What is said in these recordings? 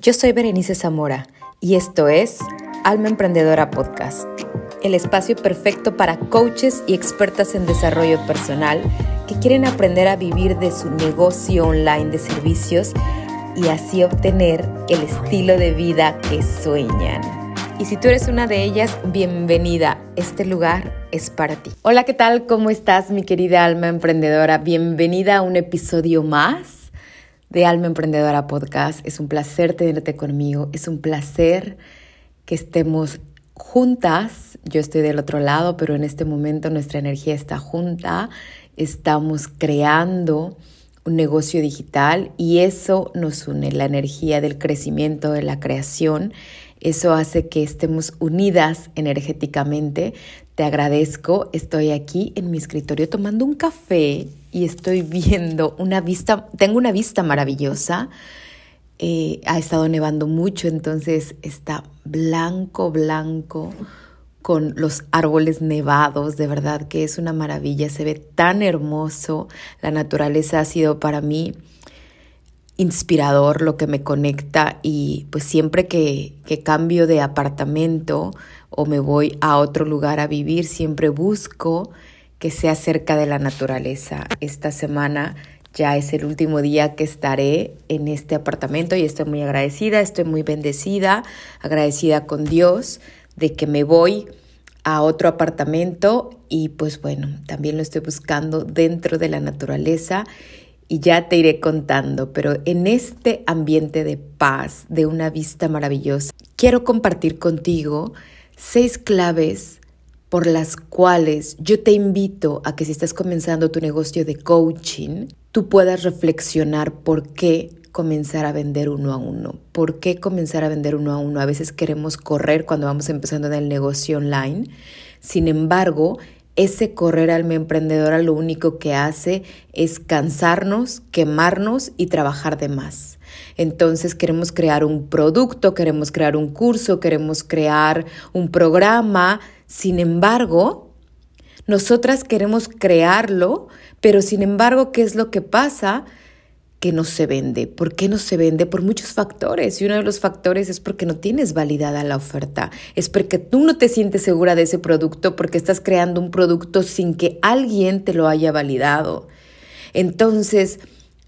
Yo soy Berenice Zamora y esto es Alma Emprendedora Podcast, el espacio perfecto para coaches y expertas en desarrollo personal que quieren aprender a vivir de su negocio online de servicios y así obtener el estilo de vida que sueñan. Y si tú eres una de ellas, bienvenida. Este lugar es para ti. Hola, ¿qué tal? ¿Cómo estás, mi querida alma emprendedora? Bienvenida a un episodio más de Alma Emprendedora Podcast. Es un placer tenerte conmigo, es un placer que estemos juntas. Yo estoy del otro lado, pero en este momento nuestra energía está junta. Estamos creando un negocio digital y eso nos une, la energía del crecimiento, de la creación. Eso hace que estemos unidas energéticamente. Te agradezco. Estoy aquí en mi escritorio tomando un café y estoy viendo una vista, tengo una vista maravillosa. Eh, ha estado nevando mucho, entonces está blanco, blanco, con los árboles nevados, de verdad que es una maravilla, se ve tan hermoso, la naturaleza ha sido para mí inspirador, lo que me conecta y pues siempre que, que cambio de apartamento o me voy a otro lugar a vivir, siempre busco que sea cerca de la naturaleza. Esta semana ya es el último día que estaré en este apartamento y estoy muy agradecida, estoy muy bendecida, agradecida con Dios de que me voy a otro apartamento y pues bueno, también lo estoy buscando dentro de la naturaleza y ya te iré contando, pero en este ambiente de paz, de una vista maravillosa, quiero compartir contigo seis claves por las cuales yo te invito a que si estás comenzando tu negocio de coaching, tú puedas reflexionar por qué comenzar a vender uno a uno. ¿Por qué comenzar a vender uno a uno? A veces queremos correr cuando vamos empezando en el negocio online. Sin embargo, ese correr alma emprendedora lo único que hace es cansarnos, quemarnos y trabajar de más. Entonces queremos crear un producto, queremos crear un curso, queremos crear un programa sin embargo, nosotras queremos crearlo, pero sin embargo, ¿qué es lo que pasa? Que no se vende. ¿Por qué no se vende? Por muchos factores. Y uno de los factores es porque no tienes validada la oferta. Es porque tú no te sientes segura de ese producto porque estás creando un producto sin que alguien te lo haya validado. Entonces,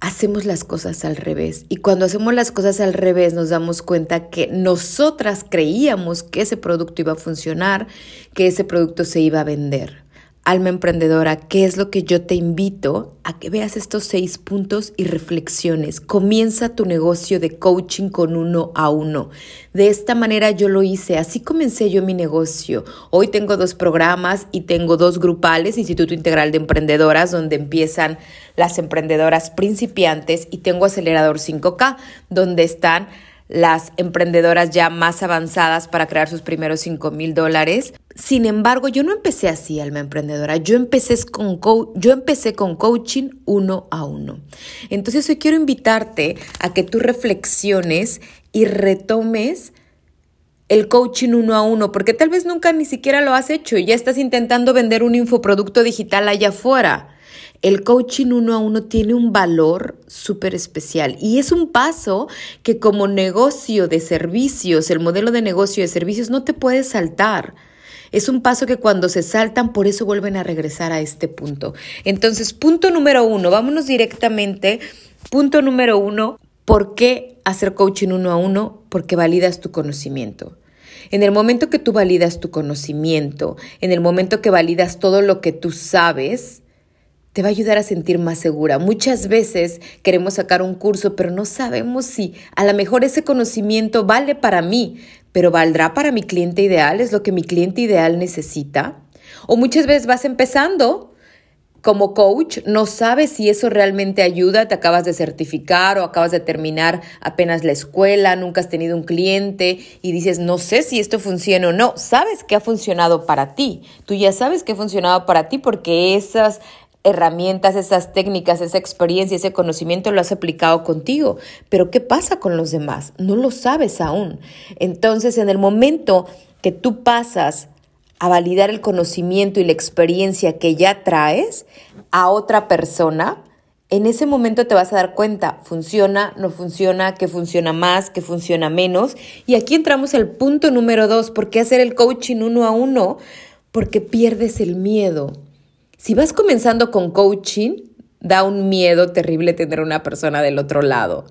hacemos las cosas al revés. Y cuando hacemos las cosas al revés nos damos cuenta que nosotras creíamos que ese producto iba a funcionar, que ese producto se iba a vender alma emprendedora, ¿qué es lo que yo te invito a que veas estos seis puntos y reflexiones? Comienza tu negocio de coaching con uno a uno. De esta manera yo lo hice, así comencé yo mi negocio. Hoy tengo dos programas y tengo dos grupales, Instituto Integral de Emprendedoras, donde empiezan las emprendedoras principiantes y tengo Acelerador 5K, donde están las emprendedoras ya más avanzadas para crear sus primeros 5 mil dólares. Sin embargo, yo no empecé así, alma emprendedora. Yo empecé, con yo empecé con coaching uno a uno. Entonces hoy quiero invitarte a que tú reflexiones y retomes el coaching uno a uno, porque tal vez nunca ni siquiera lo has hecho y ya estás intentando vender un infoproducto digital allá afuera el coaching uno a uno tiene un valor súper especial y es un paso que como negocio de servicios, el modelo de negocio de servicios no te puedes saltar. Es un paso que cuando se saltan, por eso vuelven a regresar a este punto. Entonces, punto número uno, vámonos directamente. Punto número uno, ¿por qué hacer coaching uno a uno? Porque validas tu conocimiento. En el momento que tú validas tu conocimiento, en el momento que validas todo lo que tú sabes, te va a ayudar a sentir más segura. Muchas veces queremos sacar un curso, pero no sabemos si a lo mejor ese conocimiento vale para mí, pero ¿valdrá para mi cliente ideal? ¿Es lo que mi cliente ideal necesita? O muchas veces vas empezando como coach, no sabes si eso realmente ayuda, te acabas de certificar o acabas de terminar apenas la escuela, nunca has tenido un cliente y dices, no sé si esto funciona o no. Sabes que ha funcionado para ti. Tú ya sabes que ha funcionado para ti porque esas herramientas, esas técnicas, esa experiencia, ese conocimiento lo has aplicado contigo. Pero ¿qué pasa con los demás? No lo sabes aún. Entonces, en el momento que tú pasas a validar el conocimiento y la experiencia que ya traes a otra persona, en ese momento te vas a dar cuenta, funciona, no funciona, qué funciona más, qué funciona menos. Y aquí entramos al punto número dos, ¿por qué hacer el coaching uno a uno? Porque pierdes el miedo. Si vas comenzando con coaching, da un miedo terrible tener una persona del otro lado.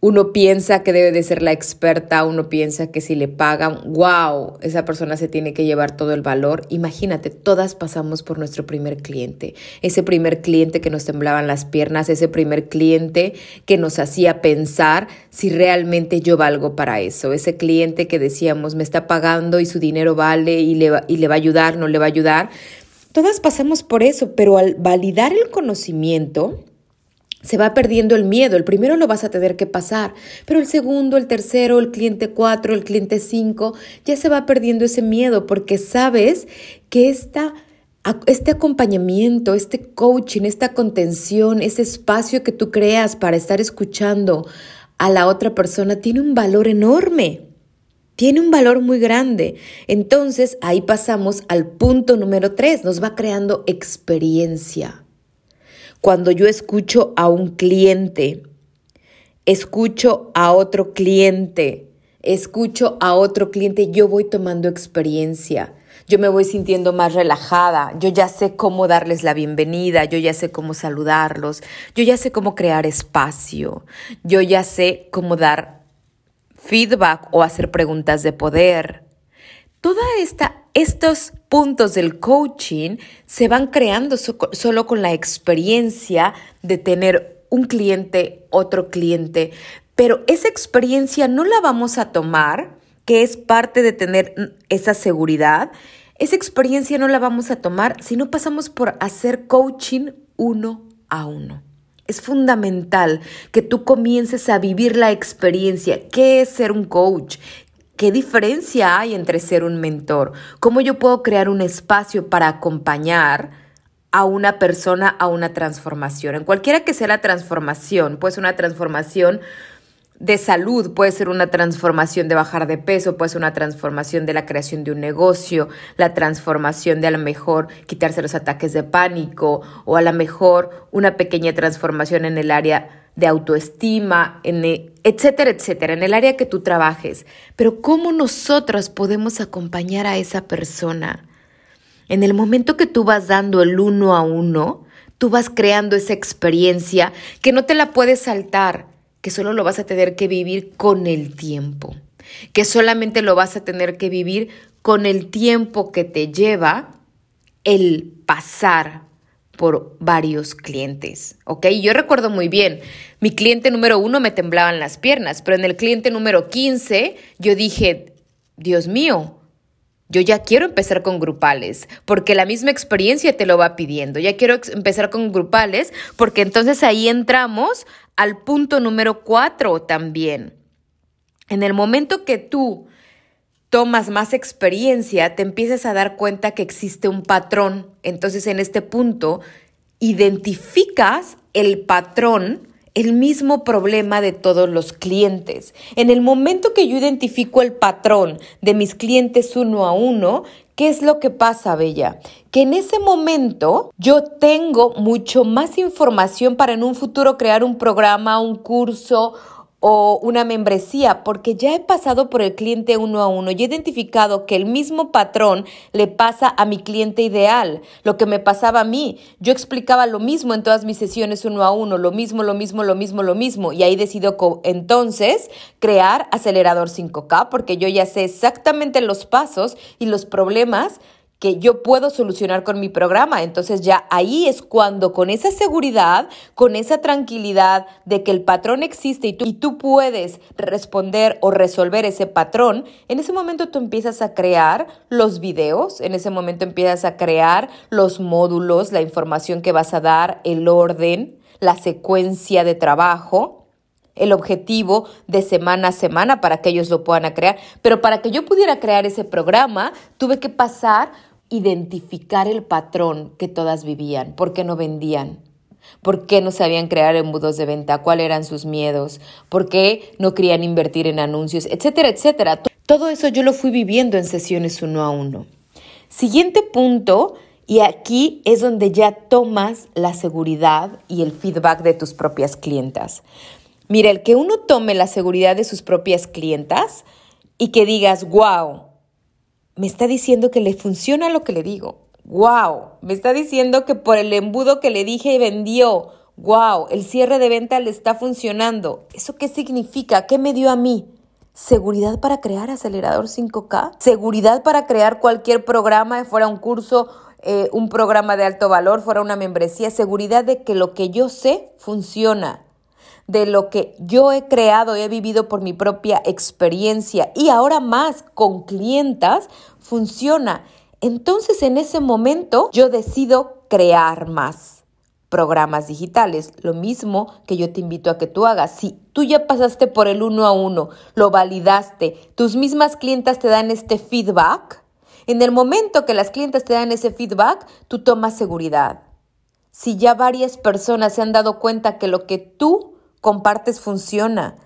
Uno piensa que debe de ser la experta, uno piensa que si le pagan, wow, esa persona se tiene que llevar todo el valor. Imagínate, todas pasamos por nuestro primer cliente, ese primer cliente que nos temblaban las piernas, ese primer cliente que nos hacía pensar si realmente yo valgo para eso, ese cliente que decíamos me está pagando y su dinero vale y le va, y le va a ayudar, no le va a ayudar. Todas pasamos por eso, pero al validar el conocimiento, se va perdiendo el miedo. El primero lo vas a tener que pasar, pero el segundo, el tercero, el cliente cuatro, el cliente cinco, ya se va perdiendo ese miedo porque sabes que esta, este acompañamiento, este coaching, esta contención, ese espacio que tú creas para estar escuchando a la otra persona tiene un valor enorme. Tiene un valor muy grande. Entonces ahí pasamos al punto número tres, nos va creando experiencia. Cuando yo escucho a un cliente, escucho a otro cliente, escucho a otro cliente, yo voy tomando experiencia. Yo me voy sintiendo más relajada, yo ya sé cómo darles la bienvenida, yo ya sé cómo saludarlos, yo ya sé cómo crear espacio, yo ya sé cómo dar feedback o hacer preguntas de poder. Toda esta estos puntos del coaching se van creando solo con la experiencia de tener un cliente, otro cliente, pero esa experiencia no la vamos a tomar, que es parte de tener esa seguridad, esa experiencia no la vamos a tomar si no pasamos por hacer coaching uno a uno. Es fundamental que tú comiences a vivir la experiencia. ¿Qué es ser un coach? ¿Qué diferencia hay entre ser un mentor? ¿Cómo yo puedo crear un espacio para acompañar a una persona a una transformación? En cualquiera que sea la transformación, puede ser una transformación de salud, puede ser una transformación de bajar de peso, puede ser una transformación de la creación de un negocio, la transformación de a lo mejor quitarse los ataques de pánico o a lo mejor una pequeña transformación en el área de autoestima, en, e, etcétera, etcétera, en el área que tú trabajes. Pero ¿cómo nosotros podemos acompañar a esa persona? En el momento que tú vas dando el uno a uno, tú vas creando esa experiencia que no te la puedes saltar, que solo lo vas a tener que vivir con el tiempo, que solamente lo vas a tener que vivir con el tiempo que te lleva el pasar por varios clientes, ¿ok? Yo recuerdo muy bien, mi cliente número uno me temblaban las piernas, pero en el cliente número 15 yo dije, Dios mío, yo ya quiero empezar con grupales, porque la misma experiencia te lo va pidiendo. Ya quiero empezar con grupales, porque entonces ahí entramos al punto número cuatro también. En el momento que tú tomas más experiencia, te empiezas a dar cuenta que existe un patrón. Entonces, en este punto, identificas el patrón, el mismo problema de todos los clientes. En el momento que yo identifico el patrón de mis clientes uno a uno, ¿Qué es lo que pasa, Bella? Que en ese momento yo tengo mucho más información para en un futuro crear un programa, un curso o una membresía, porque ya he pasado por el cliente uno a uno y he identificado que el mismo patrón le pasa a mi cliente ideal, lo que me pasaba a mí. Yo explicaba lo mismo en todas mis sesiones uno a uno, lo mismo, lo mismo, lo mismo, lo mismo, y ahí decido entonces crear acelerador 5K, porque yo ya sé exactamente los pasos y los problemas que yo puedo solucionar con mi programa. Entonces ya ahí es cuando con esa seguridad, con esa tranquilidad de que el patrón existe y tú, y tú puedes responder o resolver ese patrón, en ese momento tú empiezas a crear los videos, en ese momento empiezas a crear los módulos, la información que vas a dar, el orden, la secuencia de trabajo el objetivo de semana a semana para que ellos lo puedan crear. Pero para que yo pudiera crear ese programa, tuve que pasar identificar el patrón que todas vivían, por qué no vendían, por qué no sabían crear embudos de venta, cuáles eran sus miedos, por qué no querían invertir en anuncios, etcétera, etcétera. Todo eso yo lo fui viviendo en sesiones uno a uno. Siguiente punto, Y aquí es donde ya tomas la seguridad y el feedback de tus propias clientas. Mira, el que uno tome la seguridad de sus propias clientas y que digas, wow, me está diciendo que le funciona lo que le digo. Wow, me está diciendo que por el embudo que le dije y vendió. Wow, el cierre de venta le está funcionando. ¿Eso qué significa? ¿Qué me dio a mí? Seguridad para crear acelerador 5K, seguridad para crear cualquier programa, fuera un curso, eh, un programa de alto valor, fuera una membresía, seguridad de que lo que yo sé funciona de lo que yo he creado y he vivido por mi propia experiencia y ahora más con clientas funciona. Entonces en ese momento yo decido crear más programas digitales, lo mismo que yo te invito a que tú hagas. Si tú ya pasaste por el uno a uno, lo validaste, tus mismas clientas te dan este feedback, en el momento que las clientas te dan ese feedback, tú tomas seguridad. Si ya varias personas se han dado cuenta que lo que tú compartes funciona,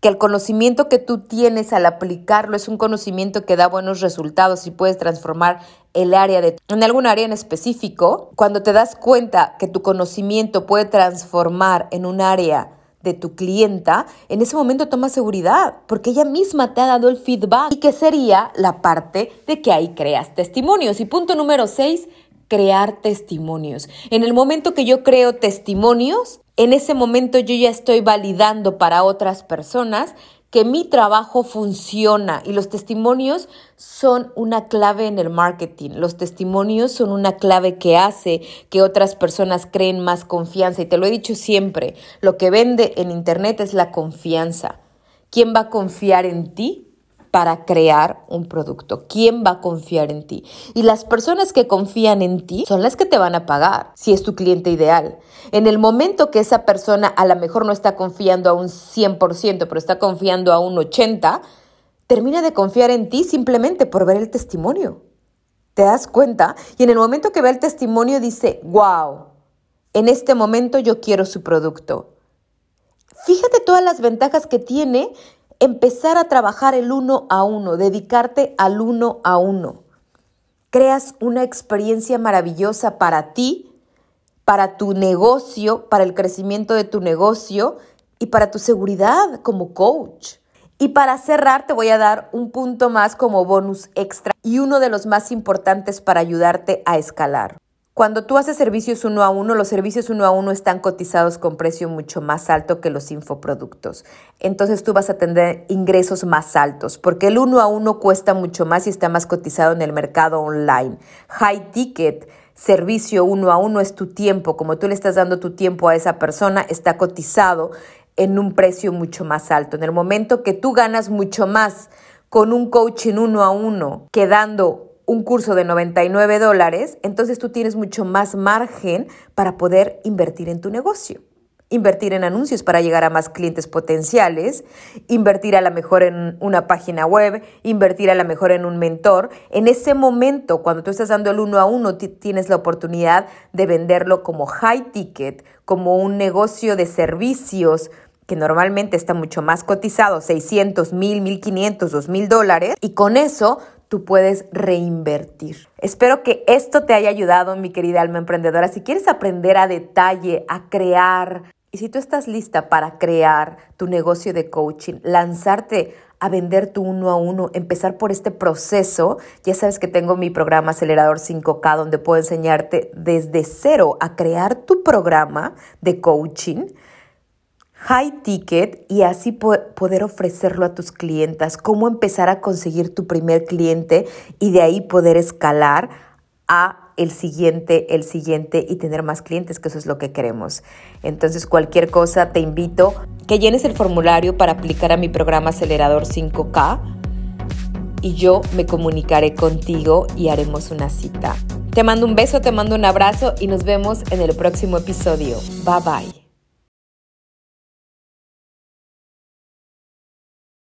que el conocimiento que tú tienes al aplicarlo es un conocimiento que da buenos resultados y puedes transformar el área de en algún área en específico, cuando te das cuenta que tu conocimiento puede transformar en un área de tu clienta, en ese momento toma seguridad, porque ella misma te ha dado el feedback. ¿Y que sería la parte de que ahí creas testimonios? Y punto número seis, crear testimonios. En el momento que yo creo testimonios, en ese momento yo ya estoy validando para otras personas que mi trabajo funciona y los testimonios son una clave en el marketing. Los testimonios son una clave que hace que otras personas creen más confianza. Y te lo he dicho siempre, lo que vende en Internet es la confianza. ¿Quién va a confiar en ti? Para crear un producto? ¿Quién va a confiar en ti? Y las personas que confían en ti son las que te van a pagar si es tu cliente ideal. En el momento que esa persona a lo mejor no está confiando a un 100%, pero está confiando a un 80%, termina de confiar en ti simplemente por ver el testimonio. ¿Te das cuenta? Y en el momento que ve el testimonio dice, wow, en este momento yo quiero su producto. Fíjate todas las ventajas que tiene empezar a trabajar el uno a uno, dedicarte al uno a uno. Creas una experiencia maravillosa para ti, para tu negocio, para el crecimiento de tu negocio y para tu seguridad como coach. Y para cerrar te voy a dar un punto más como bonus extra y uno de los más importantes para ayudarte a escalar. Cuando tú haces servicios uno a uno, los servicios uno a uno están cotizados con precio mucho más alto que los infoproductos. Entonces tú vas a tener ingresos más altos porque el uno a uno cuesta mucho más y está más cotizado en el mercado online. High ticket, servicio uno a uno es tu tiempo. Como tú le estás dando tu tiempo a esa persona, está cotizado en un precio mucho más alto. En el momento que tú ganas mucho más con un coaching uno a uno, quedando un curso de 99 dólares, entonces tú tienes mucho más margen para poder invertir en tu negocio. Invertir en anuncios para llegar a más clientes potenciales, invertir a la mejor en una página web, invertir a la mejor en un mentor. En ese momento, cuando tú estás dando el uno a uno, tienes la oportunidad de venderlo como high ticket, como un negocio de servicios, que normalmente está mucho más cotizado, 600, 1000, 1500, 2000 dólares, y con eso tú puedes reinvertir. Espero que esto te haya ayudado, mi querida alma emprendedora. Si quieres aprender a detalle, a crear, y si tú estás lista para crear tu negocio de coaching, lanzarte a vender tu uno a uno, empezar por este proceso, ya sabes que tengo mi programa Acelerador 5K donde puedo enseñarte desde cero a crear tu programa de coaching high ticket y así poder ofrecerlo a tus clientas, cómo empezar a conseguir tu primer cliente y de ahí poder escalar a el siguiente, el siguiente y tener más clientes, que eso es lo que queremos. Entonces, cualquier cosa, te invito que llenes el formulario para aplicar a mi programa Acelerador 5K y yo me comunicaré contigo y haremos una cita. Te mando un beso, te mando un abrazo y nos vemos en el próximo episodio. Bye bye.